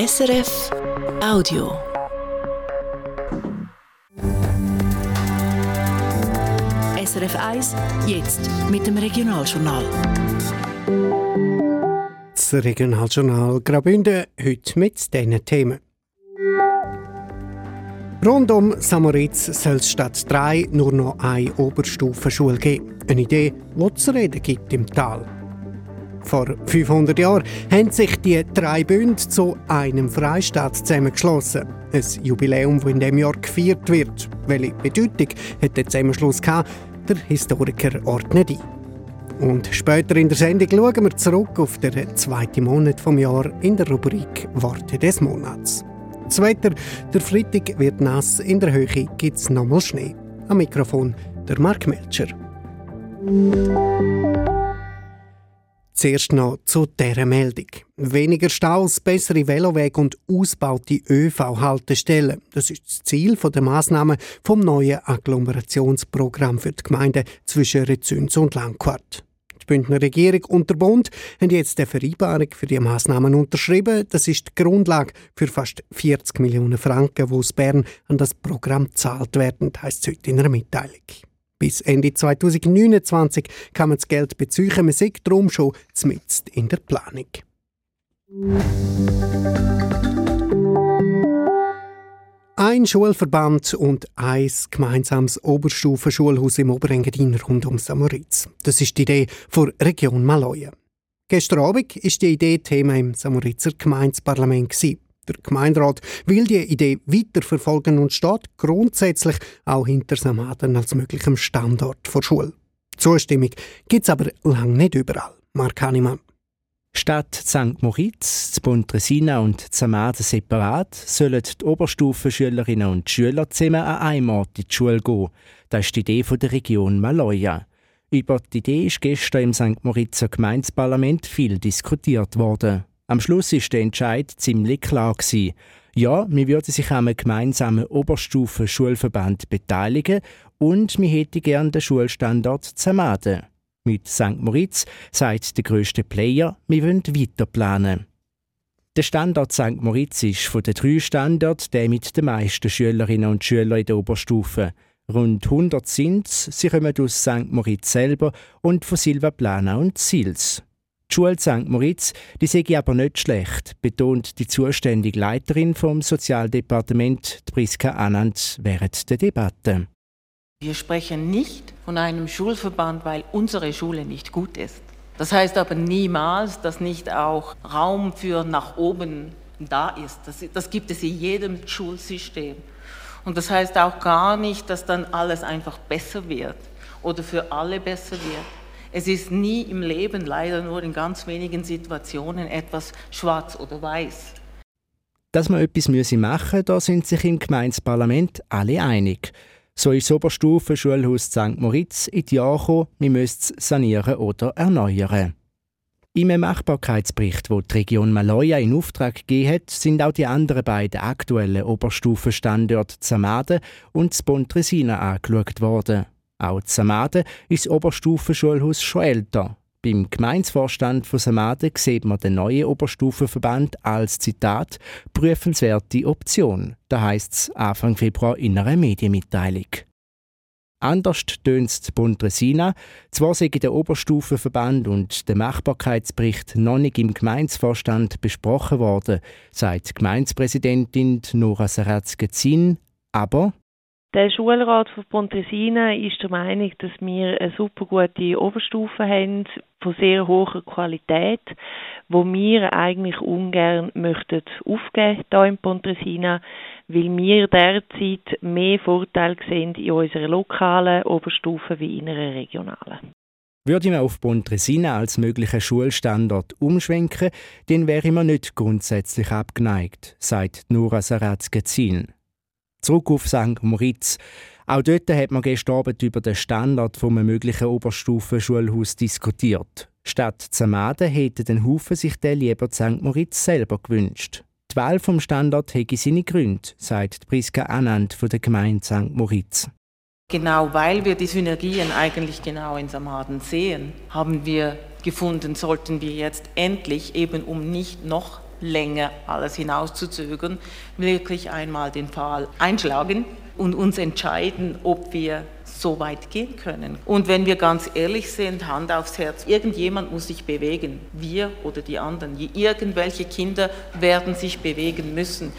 SRF Audio. SRF 1, jetzt mit dem Regionaljournal. Das Regionaljournal Graubünden heute mit diesen Themen. Rund um Samoritz soll es statt drei nur noch eine Oberstufenschule geben. Eine Idee, die zu reden gibt im Tal. Vor 500 Jahren haben sich die drei Bünde zu einem Freistaat zusammengeschlossen. Ein Jubiläum, das in diesem Jahr gefeiert wird. Welche Bedeutung hat der Zusammenschluss gehabt? Der Historiker ordnet ein. Und später in der Sendung schauen wir zurück auf den zweiten Monat vom Jahr in der Rubrik Worte des Monats. Das Wetter, der Freitag wird nass, in der Höhe gibt es nochmal Schnee. Am Mikrofon der Mark Melcher. Zuerst noch zu dieser Meldung. Weniger Staus, bessere Velowege und ausbaute ÖV-Haltestellen. Das ist das Ziel der Massnahmen vom neuen Agglomerationsprogramm für die Gemeinden zwischen Rezüns und Langquart. Bündner Regierung und der Bund haben jetzt eine Vereinbarung für die Massnahmen unterschrieben. Das ist die Grundlage für fast 40 Millionen Franken, die aus Bern an das Programm gezahlt werden, heisst es heute in einer Mitteilung. Bis Ende 2029 kann man das Geld beziehen. Man sieht darum schon zumindest in der Planung. Ein Schulverband und ein gemeinsames Oberstufenschulhaus im Oberengadin rund um Samoritz. Das ist die Idee der Region Maloja. Gestern Abend war die Idee Thema im Samoritzer Gemeindeparlament. Der Gemeinderat will die Idee weiterverfolgen und steht grundsätzlich auch hinter Samaden als möglichem Standort der Schule. Zustimmung gibt es aber lange nicht überall. Mark Hannemann. Statt St. Moritz, Pontresina und Zamaden separat sollen die Oberstufenschülerinnen und Schüler zusammen an einem Ort in die Schule gehen. Das ist die Idee der Region Maloja. Über die Idee ist gestern im St. Moritzer Gemeindeparlament viel diskutiert worden. Am Schluss ist der Entscheid ziemlich klar gewesen. Ja, wir würden sich einem gemeinsamen Oberstufen-Schulverband beteiligen und wir hätten gerne den Schulstandort Zamaden. Mit St. Moritz sagt der grösste Player, wir wollen weiter planen. Der Standort St. Moritz ist von den drei Standorten der mit den meisten Schülerinnen und Schülern in der Oberstufe. Rund 100 sind es, sie kommen aus St. Moritz selber und von Silvaplana und Sils. Die Schule St. Moritz, die sehe ich aber nicht schlecht, betont die zuständige Leiterin vom Sozialdepartement, Priska Anand, während der Debatte. Wir sprechen nicht von einem Schulverband, weil unsere Schule nicht gut ist. Das heißt aber niemals, dass nicht auch Raum für nach oben da ist. Das, das gibt es in jedem Schulsystem. Und das heißt auch gar nicht, dass dann alles einfach besser wird oder für alle besser wird. Es ist nie im Leben, leider nur in ganz wenigen Situationen, etwas schwarz oder weiß. Dass man etwas machen müsse, da sind sich im Gemeindeparlament alle einig. So ist das Oberstufenschulhaus St. Moritz in die Jahre gekommen, wir müssen es sanieren oder erneuern. Im Machbarkeitsbericht, wo die Region Maloja in Auftrag gegeben hat, sind auch die anderen beiden aktuellen Oberstufenstandorte Zamaden und Pontresina angeschaut worden. Auch Zamaden ist das Oberstufenschulhaus schon älter. Beim Gemeinsvorstand von Samaden sieht man den neuen Oberstufenverband als Zitat prüfenswerte Option. Da heißt es Anfang Februar in einer Medienmitteilung. Anders tönt es Pontresina. Zwar sind der Oberstufenverband und der Machbarkeitsbericht noch nicht im Gemeinsvorstand besprochen worden, sagt Gemeindepräsidentin Nora Saratz-Gezin, aber der Schulrat von Pontresina ist der Meinung, dass wir eine super gute Oberstufe haben von sehr hoher Qualität, wo wir eigentlich ungern möchten aufgeben hier in Pontresina, weil wir derzeit mehr Vorteile sehen in unserer lokalen Oberstufe wie in einer regionalen. Würde man auf Pontresina als möglichen Schulstandort umschwenken, dann wäre man nicht grundsätzlich abgeneigt, sagt Nura Saratz-Gezin. Zurück auf St. Moritz. Auch dort hat man gestern Abend über den Standard vom möglichen Oberstufenschulhaus diskutiert. Statt Zamaden hätte den Haufen sich der lieber St. Moritz selber gewünscht. Die Wahl vom Standort hätte seine Gründe, sagt Priska Anand von der Gemeinde St. Moritz. Genau weil wir die Synergien eigentlich genau in Samaden sehen, haben wir gefunden, sollten wir jetzt endlich eben um nicht noch länger alles hinauszuzögern, wirklich einmal den Pfahl einschlagen und uns entscheiden, ob wir so weit gehen können. Und wenn wir ganz ehrlich sind, Hand aufs Herz, irgendjemand muss sich bewegen, wir oder die anderen. Irgendwelche Kinder werden sich bewegen müssen.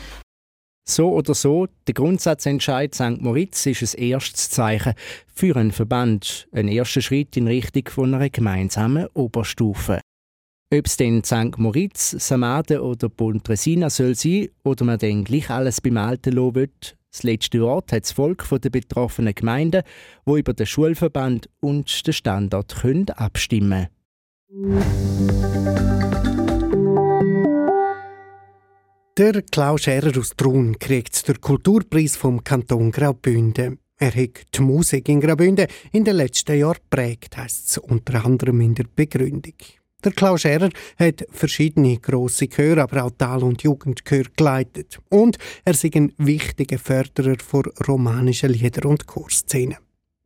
So oder so, der Grundsatzentscheid St. Moritz ist ein erstes Zeichen für einen Verband, ein erster Schritt in Richtung von einer gemeinsamen Oberstufe. Ob es denn St. Moritz, Samaden oder Pontresina soll sein oder man dann gleich alles beim Alten lassen will, das letzte Wort hat das Volk der betroffenen Gemeinden, wo über den Schulverband und den Standort können abstimmen Der Klaus Scherer aus Trun kriegt den Kulturpreis vom Kanton Graubünden. Er hat die Musik in Graubünden in den letzten Jahren geprägt, heisst es unter anderem in der Begründung. Der Klaus Scherer hat verschiedene grosse Chöre, aber auch Tal- und Jugendchör geleitet. Und er ist ein wichtiger Förderer von romanischen Lieder und Chorszenen.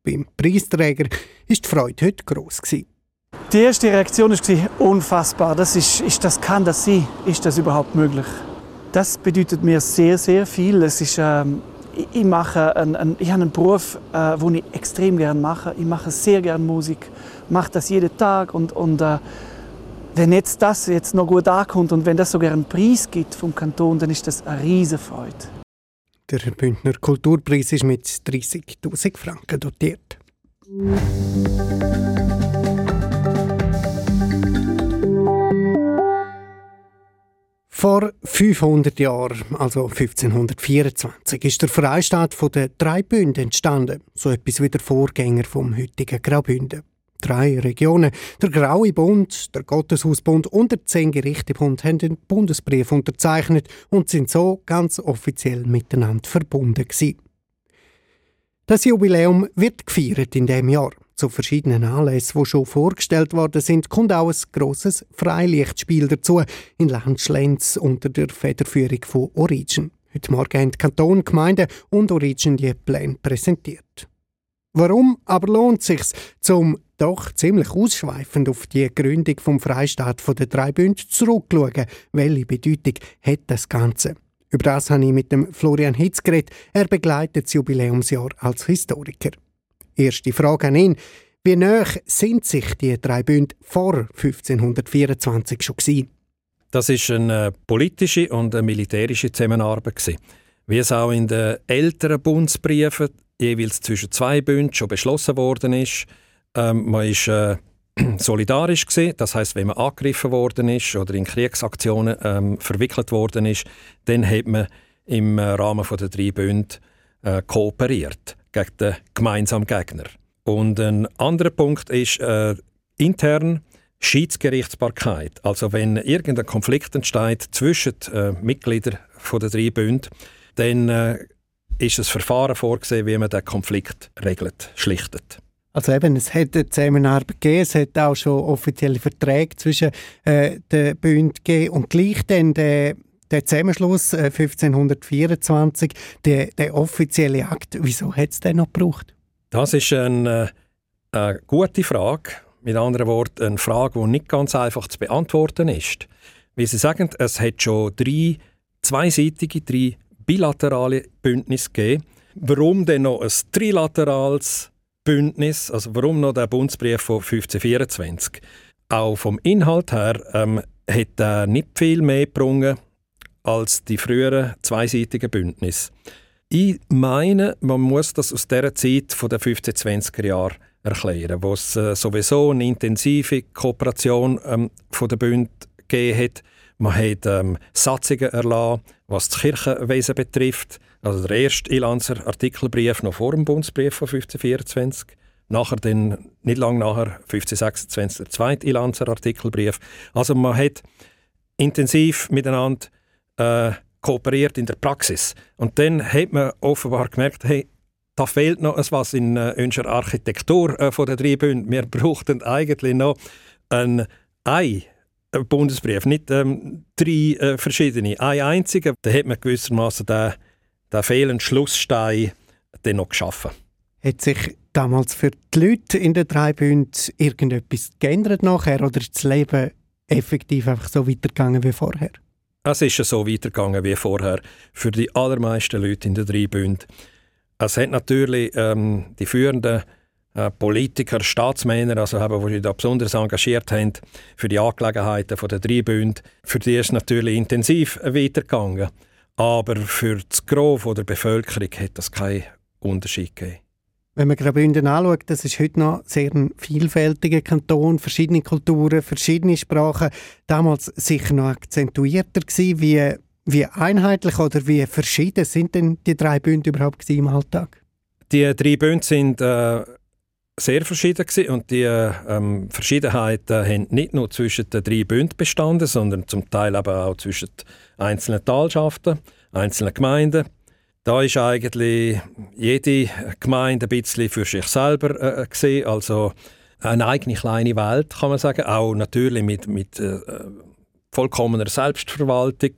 Beim Preisträger war die Freude heute gross. Die erste Reaktion war unfassbar. Das ist, ist, das kann das sein? Ist das überhaupt möglich? Das bedeutet mir sehr, sehr viel. Es ist, ähm, ich, mache einen, einen, ich habe einen Beruf, äh, den ich extrem gerne mache. Ich mache sehr gerne Musik, mache das jeden Tag und, und äh, wenn jetzt das jetzt noch gut ankommt und wenn das sogar einen Preis gibt vom Kanton, dann ist das eine riesige Freude. Der Bündner Kulturpreis ist mit 30.000 Franken dotiert. Vor 500 Jahren, also 1524, ist der Freistaat der drei Bünden entstanden, so etwas wie der Vorgänger vom heutigen Graubünden drei Regionen, der Graue Bund, der Gotteshausbund und der Zehn-Gerichte-Bund, haben den Bundesbrief unterzeichnet und sind so ganz offiziell miteinander verbunden gewesen. Das Jubiläum wird gefeiert in dem Jahr. Zu verschiedenen Anlässen, die schon vorgestellt worden sind, kommt auch ein grosses Freilichtspiel dazu in Landschlenz unter der Federführung von Origin. Heute Morgen haben die Kanton, Gemeinden und Origin die Pläne präsentiert. Warum aber lohnt es sich, zum doch ziemlich ausschweifend auf die Gründung vom Freistaat von der drei Bünden zurückzuschauen? Welche Bedeutung hat das Ganze? Über das habe ich mit dem Florian Hitz geredet. Er begleitet das Jubiläumsjahr als Historiker. Erste Frage an ihn. Wie nah sind sich die drei Bünde vor 1524 schon gewesen? Das ist eine politische und eine militärische Zusammenarbeit. Wie es auch in den älteren Bundesbriefen jeweils zwischen zwei Bünden schon beschlossen worden ist. Ähm, man ist äh, solidarisch gewesen. Das heißt, wenn man angegriffen worden ist oder in Kriegsaktionen ähm, verwickelt worden ist, dann hat man im äh, Rahmen der drei Bünde äh, kooperiert gegen den gemeinsamen Gegner. Und ein anderer Punkt ist äh, intern Schiedsgerichtsbarkeit. Also wenn irgendein Konflikt entsteht zwischen äh, Mitgliedern der drei Bünde, dann äh, ist ein Verfahren vorgesehen, wie man den Konflikt regelt, schlichtet. Also eben, es hat eine Zusammenarbeit gegeben, es hat auch schon offizielle Verträge zwischen äh, den Bünden gegeben und gleich dann der, der Zusammenschluss äh, 1524, der, der offizielle Akt, wieso hat es den noch gebraucht? Das ist eine, äh, eine gute Frage. Mit anderen Worten, eine Frage, die nicht ganz einfach zu beantworten ist. Wie Sie sagen, es hat schon drei zweiseitige, drei bilaterale Bündnis gegeben. Warum denn noch ein trilaterales Bündnis? Also warum noch der Bundesbrief von 1524? Auch vom Inhalt her ähm, hat er nicht viel mehr gebrungen als die früheren zweiseitigen Bündnisse. Ich meine, man muss das aus der Zeit den 1520er Jahren erklären, wo es äh, sowieso eine intensive Kooperation ähm, von der Bund gegeben hat man hat ähm, Satzungen erlassen, was das Kirchenwesen betrifft. Also der erste Ilanzer Artikelbrief noch vor dem Bundesbrief von 1524. Nachher dann, nicht lange nachher, 1526, der zweite Ilanzer Artikelbrief. Also man hat intensiv miteinander äh, kooperiert in der Praxis. Und dann hat man offenbar gemerkt, hey, da fehlt noch etwas in äh, unserer Architektur äh, von der drei Bünden. Wir brauchten eigentlich noch ein Ei Bundesbrief, nicht ähm, drei äh, verschiedene. Ein einziger, da hat man gewissermaßen den, den fehlenden Schlussstein dann noch geschaffen. Hat sich damals für die Leute in den drei Bünden irgendetwas geändert nachher oder ist das Leben effektiv einfach so weitergegangen wie vorher? Es ist ja so weitergegangen wie vorher für die allermeisten Leute in den drei Bünden. Es hat natürlich ähm, die führenden äh, Politiker, Staatsmänner, also haben, die sich da besonders engagiert haben für die Angelegenheiten der drei Bünde, für die ist es natürlich intensiv weitergegangen. Aber für das Gros der Bevölkerung hat das keinen Unterschied gegeben. Wenn man Graubünden anschaut, das ist heute noch sehr ein vielfältiger Kanton, verschiedene Kulturen, verschiedene Sprachen. Damals sicher noch akzentuierter gewesen. Wie, wie einheitlich oder wie verschieden sind denn die drei Bünde überhaupt im Alltag? Die drei Bünde sind äh, sehr verschieden gewesen und die ähm, Verschiedenheiten haben nicht nur zwischen den drei Bünden bestanden, sondern zum Teil eben auch zwischen einzelnen Talschaften, einzelnen Gemeinden. Da ist eigentlich jede Gemeinde ein bisschen für sich selber äh, gesehen, also eine eigene kleine Welt, kann man sagen, auch natürlich mit, mit äh, vollkommener Selbstverwaltung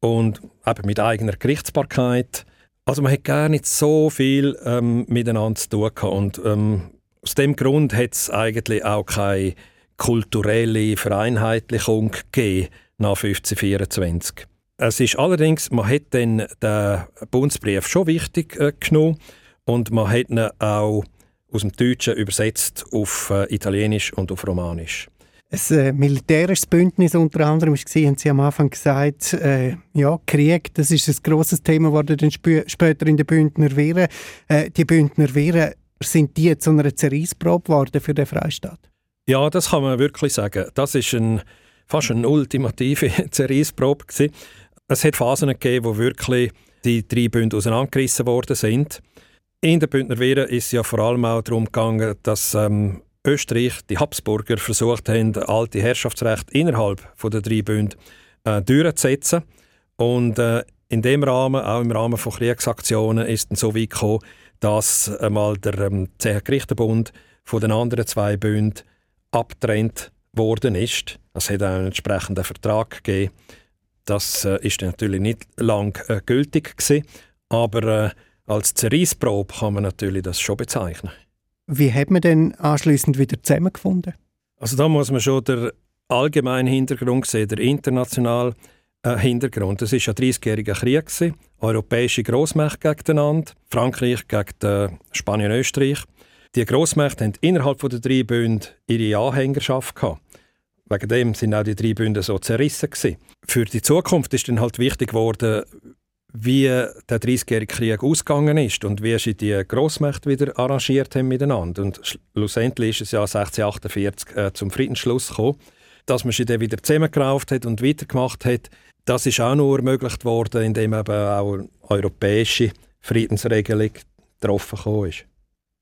und eben mit eigener Gerichtsbarkeit. Also man hat gar nicht so viel ähm, miteinander zu tun gehabt. und ähm, aus dem Grund hat es eigentlich auch keine kulturelle Vereinheitlichung gegeben nach 1524. Es ist allerdings, man hat dann den Bundesbrief schon wichtig äh, genommen und man hat ihn auch aus dem Deutschen übersetzt auf äh, Italienisch und auf Romanisch. Ein äh, militärisches Bündnis unter anderem war, haben Sie am Anfang gesagt, äh, ja, Krieg, das ist ein grosses Thema, das später in den Bündner Wehren. Äh, die Bündner Wehren, sind die zu einer Zerreissprobe geworden für den Freistaat? Ja, das kann man wirklich sagen. Das ist ein, fast eine ultimative Zerreissprobe gewesen. Es hat Phasen gegeben, wo wirklich die drei Bünde auseinandergerissen worden sind. In der Bündner Wehre ist es ja vor allem auch darum gegangen, dass ähm, Österreich, die Habsburger, versucht haben, alte Herrschaftsrecht innerhalb der drei Bünde äh, durchzusetzen. Und äh, in dem Rahmen, auch im Rahmen von Kriegsaktionen, ist es so weit gekommen, dass einmal der ähm, Zechengerichterbund von den anderen zwei Bünden abtrennt worden ist. Es hat auch einen entsprechenden Vertrag gegeben das äh, ist natürlich nicht lang äh, gültig gewesen, aber äh, als Zerreissprobe kann man natürlich das schon bezeichnen. Wie hat man denn anschließend wieder zusammengefunden? Also da muss man schon den allgemeinen Hintergrund sehen, der internationale äh, Hintergrund. Es war ja 30-jähriger Krieg, europäische Großmächte gegeneinander, Frankreich gegen äh, Spanien und Österreich. Die Großmächte haben innerhalb der drei Bünde ihre Anhängerschaft gehabt. Wegen dem sind auch die drei Bünde so zerrissen. Gewesen. Für die Zukunft ist dann halt wichtig geworden, wie der 30-jährige Krieg ausgegangen ist und wie sie die Grossmächte wieder arrangiert haben miteinander. Und schlussendlich ist es ja 1648 äh, zum Friedensschluss gekommen. Dass man sie dann wieder zusammengerauft hat und weitergemacht hat, das ist auch nur ermöglicht worden, indem eben auch eine europäische Friedensregelung getroffen ist.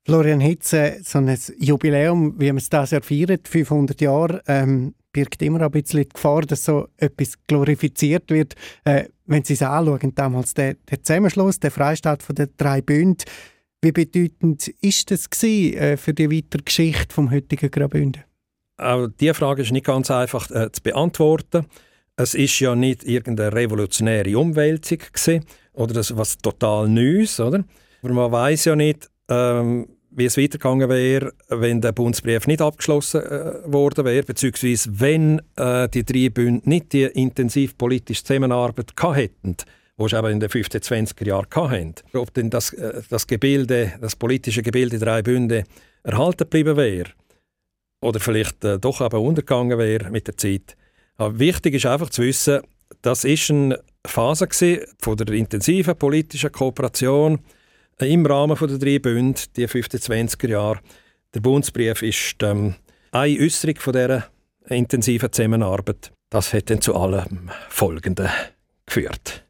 Florian Hitze, so ein Jubiläum, wie man es das Jahr feiert, 500 Jahre, ähm, birgt immer ein bisschen die Gefahr, dass so etwas glorifiziert wird. Äh, wenn Sie es anschauen, damals der, der Zusammenschluss, der Freistaat von den drei Bünden, wie bedeutend ist das gewesen, äh, für die weitere Geschichte vom heutigen Graubünden? Auch diese Frage ist nicht ganz einfach äh, zu beantworten. Es ist ja nicht irgendeine revolutionäre Umwälzung gewesen, oder das was total Neues, oder? Aber man weiß ja nicht, ähm, wie es weitergegangen wäre, wenn der Bundesbrief nicht abgeschlossen äh, worden wäre, beziehungsweise wenn äh, die drei Bünde nicht die intensiv politische Zusammenarbeit hätten, die sie eben in den 15-20er Jahren hatten. Ob denn das, äh, das Gebilde, das politische Gebilde der drei Bünde erhalten geblieben wäre oder vielleicht äh, doch eben untergegangen wäre mit der Zeit. Aber wichtig ist einfach zu wissen, das ist eine Phase von der intensiven politischen Kooperation im Rahmen der drei Bünde, die 15-20er Jahre, der Bundesbrief ist ähm, eine Äußerung von dieser intensiven Zusammenarbeit. Das hat dann zu allem Folgenden geführt.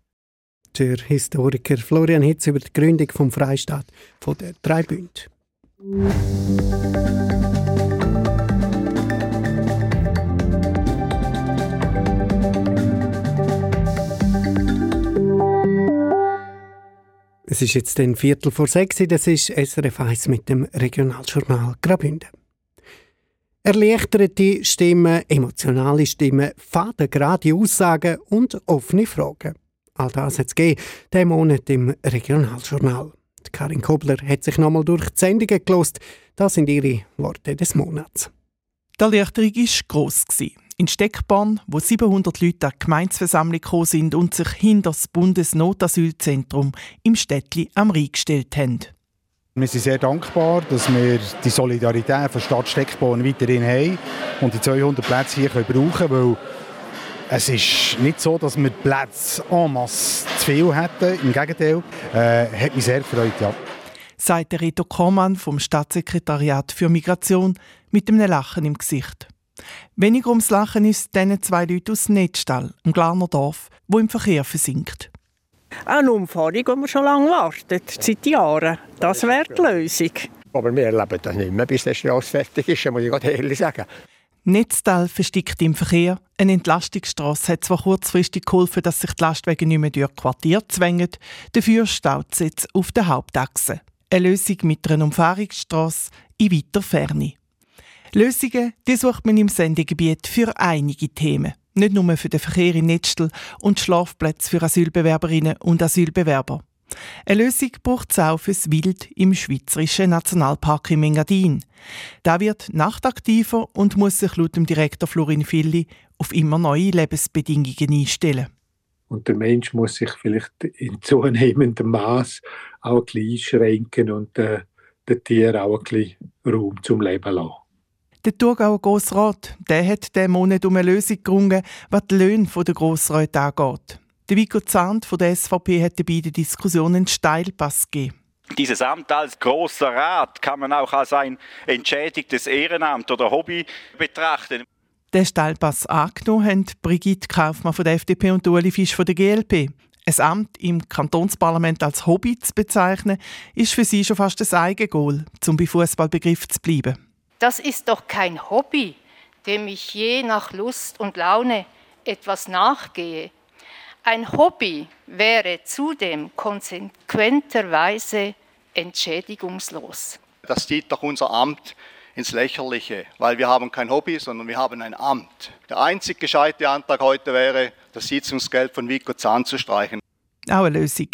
Der Historiker Florian Hitz über die Gründung vom Freistaat von der drei Es ist jetzt ein Viertel vor sechs, das ist SRF 1 mit dem Regionaljournal Grabünde. Erleichterte Stimmen, emotionale Stimmen, fadengerade Aussagen und offene Fragen. All das hat es gegeben, diesen Monat im Regionaljournal. Karin Kobler hat sich nochmal durch die Sendungen gelost. Das sind ihre Worte des Monats. Die Erleichterung war gross. In Steckborn, wo 700 Leute an die Gemeinsversammlung gekommen sind und sich hinter das Bundesnotasylzentrum im Städtli am Rhein gestellt haben. Wir sind sehr dankbar, dass wir die Solidarität von Stadt Steckborn weiterhin haben und die 200 Plätze hier brauchen können, weil es ist nicht so, dass wir Plätze en masse zu viel hätten. Im Gegenteil, äh, hat mich sehr gefreut, ja. Sagt Reto Kormann vom Staatssekretariat für Migration mit einem Lachen im Gesicht. Weniger ums Lachen ist diesen zwei Leuten aus Netzstall, im Glarner Dorf, wo im Verkehr versinkt. Eine Umfahrung, die man schon lange wartet, seit Jahren. Das wäre die Lösung. Aber wir erleben das nicht mehr, bis der Straße fertig ist, muss ich ganz ehrlich sagen. Netztal versteckt im Verkehr. Eine Entlastungsstrasse hat zwar kurzfristig geholfen, dass sich die Lastwagen nicht mehr durch Quartier zwängen, dafür staut es jetzt auf der Hauptachse. Eine Lösung mit einer Umfahrungsstrasse in weiter Ferne. Lösungen die sucht man im Sendegebiet für einige Themen. Nicht nur für den Verkehr in Netzstel und Schlafplätze für Asylbewerberinnen und Asylbewerber. Eine Lösung braucht es auch fürs Wild im Schweizerischen Nationalpark im Engadin. Da wird nachtaktiver und muss sich laut dem Direktor Florin Filli auf immer neue Lebensbedingungen einstellen. Und der Mensch muss sich vielleicht in zunehmendem Maß auch ein bisschen einschränken und äh, den Tieren auch ein bisschen Raum zum Leben lassen. Der Thurgauer Grossrat der hat diesen Monat um eine Lösung gerungen, was die Löhne der Grossräte angeht. Der Vico Zahnt von der SVP hat bei den Diskussionen einen Steilpass gegeben. Dieses Amt als großer Rat kann man auch als ein entschädigtes Ehrenamt oder Hobby betrachten. Den Steilpass angenommen haben Brigitte Kaufmann von der FDP und Ueli Fisch von der GLP. Ein Amt im Kantonsparlament als Hobby zu bezeichnen, ist für sie schon fast ein Eigengoal, um bei Fußballbegriff zu bleiben. Das ist doch kein Hobby, dem ich je nach Lust und Laune etwas nachgehe. Ein Hobby wäre zudem konsequenterweise entschädigungslos. Das zieht doch unser Amt ins Lächerliche, weil wir haben kein Hobby, sondern wir haben ein Amt. Der einzig gescheite Antrag heute wäre, das Sitzungsgeld von Vico Zahn zu streichen. Auch eine Lösung.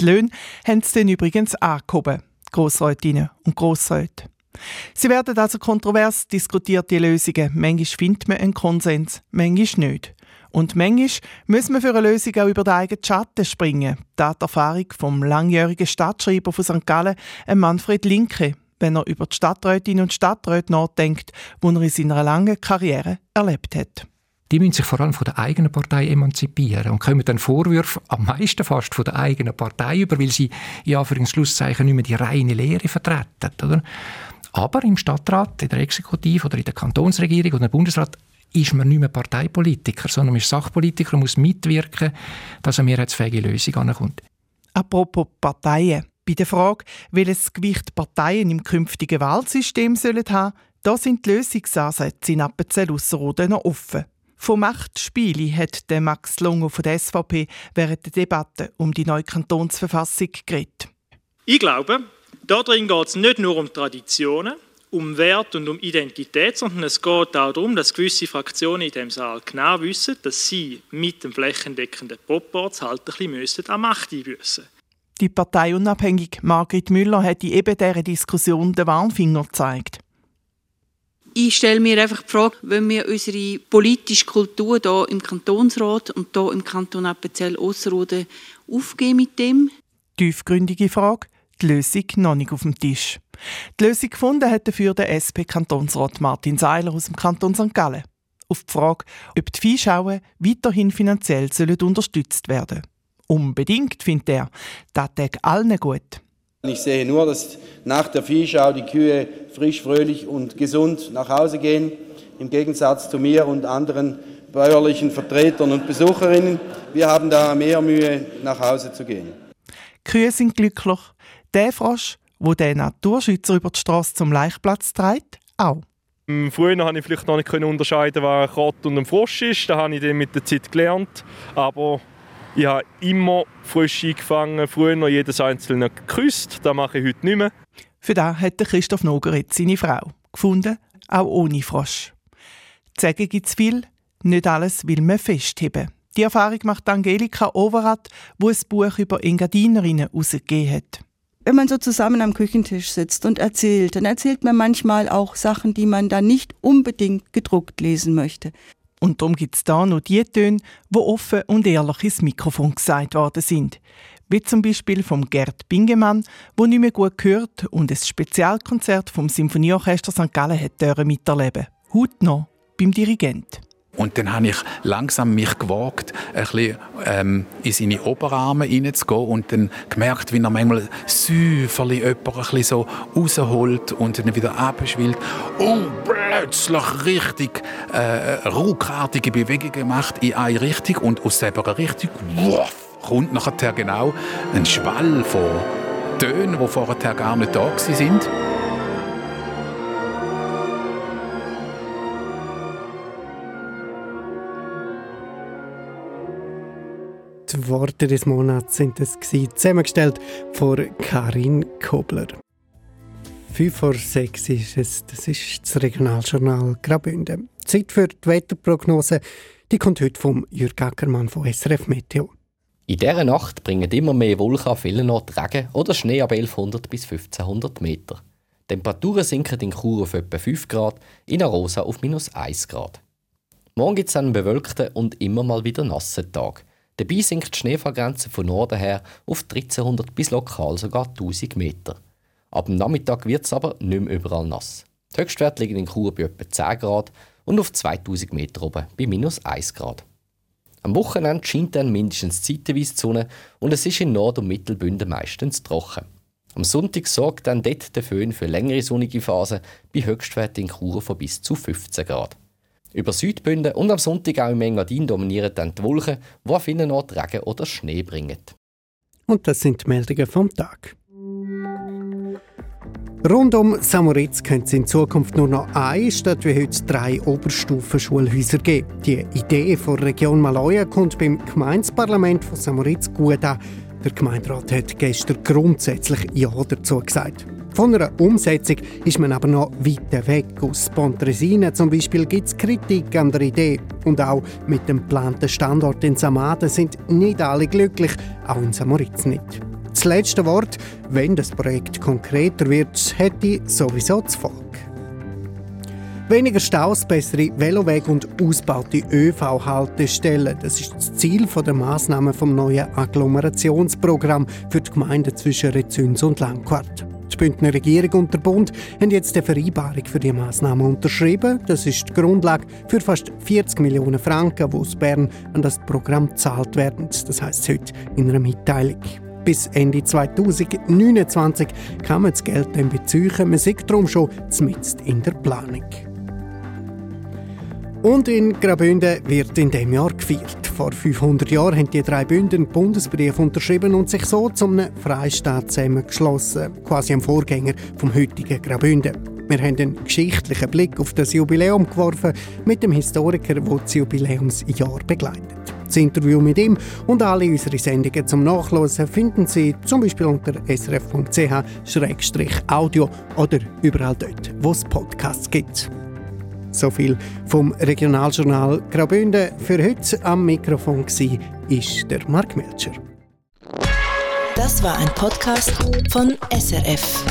Die Löhne haben sie dann übrigens angehoben, Grossrätinnen und Grossräte. Sie werden also kontrovers diskutiert, die Lösungen. Manchmal findet man einen Konsens, manchmal nicht. Und manchmal muss man für eine Lösung auch über den eigenen Schatten springen. Das die Erfahrung vom langjährigen Stadtschreiber von St. Gallen, Manfred Linke, wenn er über die Stadträtinnen und Stadträte nachdenkt, die er in seiner langen Karriere erlebt hat. Die müssen sich vor allem von der eigenen Partei emanzipieren und kommen dann Vorwürfe am meisten fast von der eigenen Partei über, weil sie ja für ein Schlusszeichen nicht mehr die reine Lehre vertreten. Oder? Aber im Stadtrat, in der Exekutive oder in der Kantonsregierung oder im Bundesrat ist man nicht mehr Parteipolitiker, sondern man ist Sachpolitiker und muss mitwirken, dass eine mehrheitsfähige Lösung ankommt. Apropos Parteien. Bei der Frage, welches Gewicht Parteien im künftigen Wahlsystem sollen haben, da sind die Lösungsansätze in Appenzell-Ausserrhoden noch offen. Von Machtspielen hat der Max Longo von der SVP während der Debatte um die neue Kantonsverfassung geredet. Ich glaube, Darin geht es nicht nur um Traditionen, um Wert und um Identität, sondern es geht auch darum, dass gewisse Fraktionen in dem Saal genau wissen, dass sie mit dem flächendeckenden Proporz halt ein bisschen an Macht einbüssen Die parteiunabhängige Margrit Müller hat in eben dieser Diskussion den Warnfinger gezeigt. Ich stelle mir einfach die Frage, wenn wir unsere politische Kultur hier im Kantonsrat und hier im Kanton Appenzell-Ausserrhoden aufgeben mit dem? Tiefgründige Frage die Lösung noch nicht auf dem Tisch. Die Lösung gefunden hat dafür der SP-Kantonsrat Martin Seiler aus dem Kanton St. Gallen. Auf die Frage, ob die Viehschauen weiterhin finanziell sollen unterstützt werden Unbedingt, findet er. Das täte allen gut. Ich sehe nur, dass nach der Viehschau die Kühe frisch, fröhlich und gesund nach Hause gehen, im Gegensatz zu mir und anderen bäuerlichen Vertretern und Besucherinnen. Wir haben da mehr Mühe, nach Hause zu gehen. Kühe sind glücklich, der Frosch, wo der Naturschützer über die Straße zum Laichplatz trägt, auch. Hm, früher konnte ich vielleicht noch nicht unterscheiden, was ein Kott und ein Frosch ist. Das habe ich dann mit der Zeit gelernt. Aber ich habe immer frisch eingefangen, früher noch jedes einzelne geküsst. Das mache ich heute nicht mehr. Für das hat Christoph Nogeritz seine Frau gefunden, auch ohne Frosch. Sagen gibt es viel, nicht alles will man festheben. Die Erfahrung macht Angelika Overath, wo ein Buch über Engadinerinnen herausgegeben hat wenn man so zusammen am Küchentisch sitzt und erzählt, dann erzählt man manchmal auch Sachen, die man dann nicht unbedingt gedruckt lesen möchte. Und darum gibt es da noch die Töne, die offen und ehrlich ins Mikrofon gesagt worden sind. Wie zum Beispiel vom Gerd Bingemann, wo nicht mehr gut gehört und ein Spezialkonzert vom Symphonieorchester St. Gallen hat miterleben. Heute noch beim Dirigent. Und dann habe ich langsam mich gewagt, ein bisschen, ähm, in seine Oberarme hineinzugehen und dann gemerkt, wie er manchmal säuferlich jemanden so rausholt und dann wieder abschwillt und plötzlich richtig äh, ruckartige Bewegungen macht in eine Richtung und aus selber Richtung wuff, kommt nachher genau ein Schwall von Tönen, die vorher gar nicht da sind. Die Worte des Monats sind es gewesen, zusammengestellt von Karin Kobler. 5 vor 6 ist es, das ist das Regionaljournal Graubünden. Zeit für die Wetterprognose, die kommt heute vom Jürg Ackermann von SRF Meteo. In dieser Nacht bringen immer mehr Wolken an vielen Orten Regen oder Schnee ab 1100 bis 1500 Meter. Temperaturen sinken in Chur auf etwa 5 Grad, in Arosa auf minus 1 Grad. Morgen gibt es einen bewölkten und immer mal wieder nassen Tag. Dabei sinkt die Schneefallgrenze von Norden her auf 1300 bis lokal sogar 1000 Meter. Ab dem Nachmittag wird es aber nicht mehr überall nass. Die Höchstwerte liegen in Chur bei etwa 10 Grad und auf 2000 Meter oben bei minus 1 Grad. Am Wochenende scheint dann mindestens zeitweise die Sonne und es ist in Nord- und Mittelbünden meistens trocken. Am Sonntag sorgt dann dort der Föhn für längere sonnige Phasen bei Höchstwerten in Chur von bis zu 15 Grad. Über Südbünden und am Sonntag auch im Engadin dominieren dann die Wolken, die an vielen Orten Regen oder Schnee bringen. Und das sind die Meldungen vom Tag. Rund um Samoritz könnte es in Zukunft nur noch eine statt wie heute drei Oberstufenschulhäuser geben. Die Idee von Region Maloja kommt beim Gemeindeparlament von Samoritz gut an. Der Gemeinderat hat gestern grundsätzlich Ja dazu gesagt. Von einer Umsetzung ist man aber noch weit weg. Aus Pontresina zum Beispiel gibt es Kritik an der Idee. Und auch mit dem geplanten Standort in Samaden sind nicht alle glücklich, auch in Samoritz nicht. Das letzte Wort, wenn das Projekt konkreter wird, hätte sowieso das Volk. Weniger Staus, bessere Velowege und ausbaute ÖV-Haltestellen. Das ist das Ziel der Massnahmen vom neuen Agglomerationsprogramm für die Gemeinden zwischen Rezüns und Langquart. Die Bündner Regierung und der Bund haben jetzt eine Vereinbarung für die Massnahmen unterschrieben. Das ist die Grundlage für fast 40 Millionen Franken, die aus Bern an das Programm gezahlt werden. Das heißt heute in einer Mitteilung. Bis Ende 2029 kann man das Geld dann beziehen. Man sieht darum schon zumindest in der Planung. Und in Graubünden wird in dem Jahr gefeiert. Vor 500 Jahren haben die drei Bünden einen Bundesbrief unterschrieben und sich so zum Freistaat zusammengeschlossen, quasi am Vorgänger vom heutigen Graubünden. Wir haben einen geschichtlichen Blick auf das Jubiläum geworfen mit dem Historiker, der das Jubiläumsjahr begleitet. Das Interview mit ihm und alle unsere Sendungen zum Nachlesen finden Sie zum Beispiel unter srf.ch-audio oder überall dort, wo es Podcasts gibt. So viel vom Regionaljournal Graubünden. Für heute am Mikrofon war ist der Mark Melcher. Das war ein Podcast von SRF.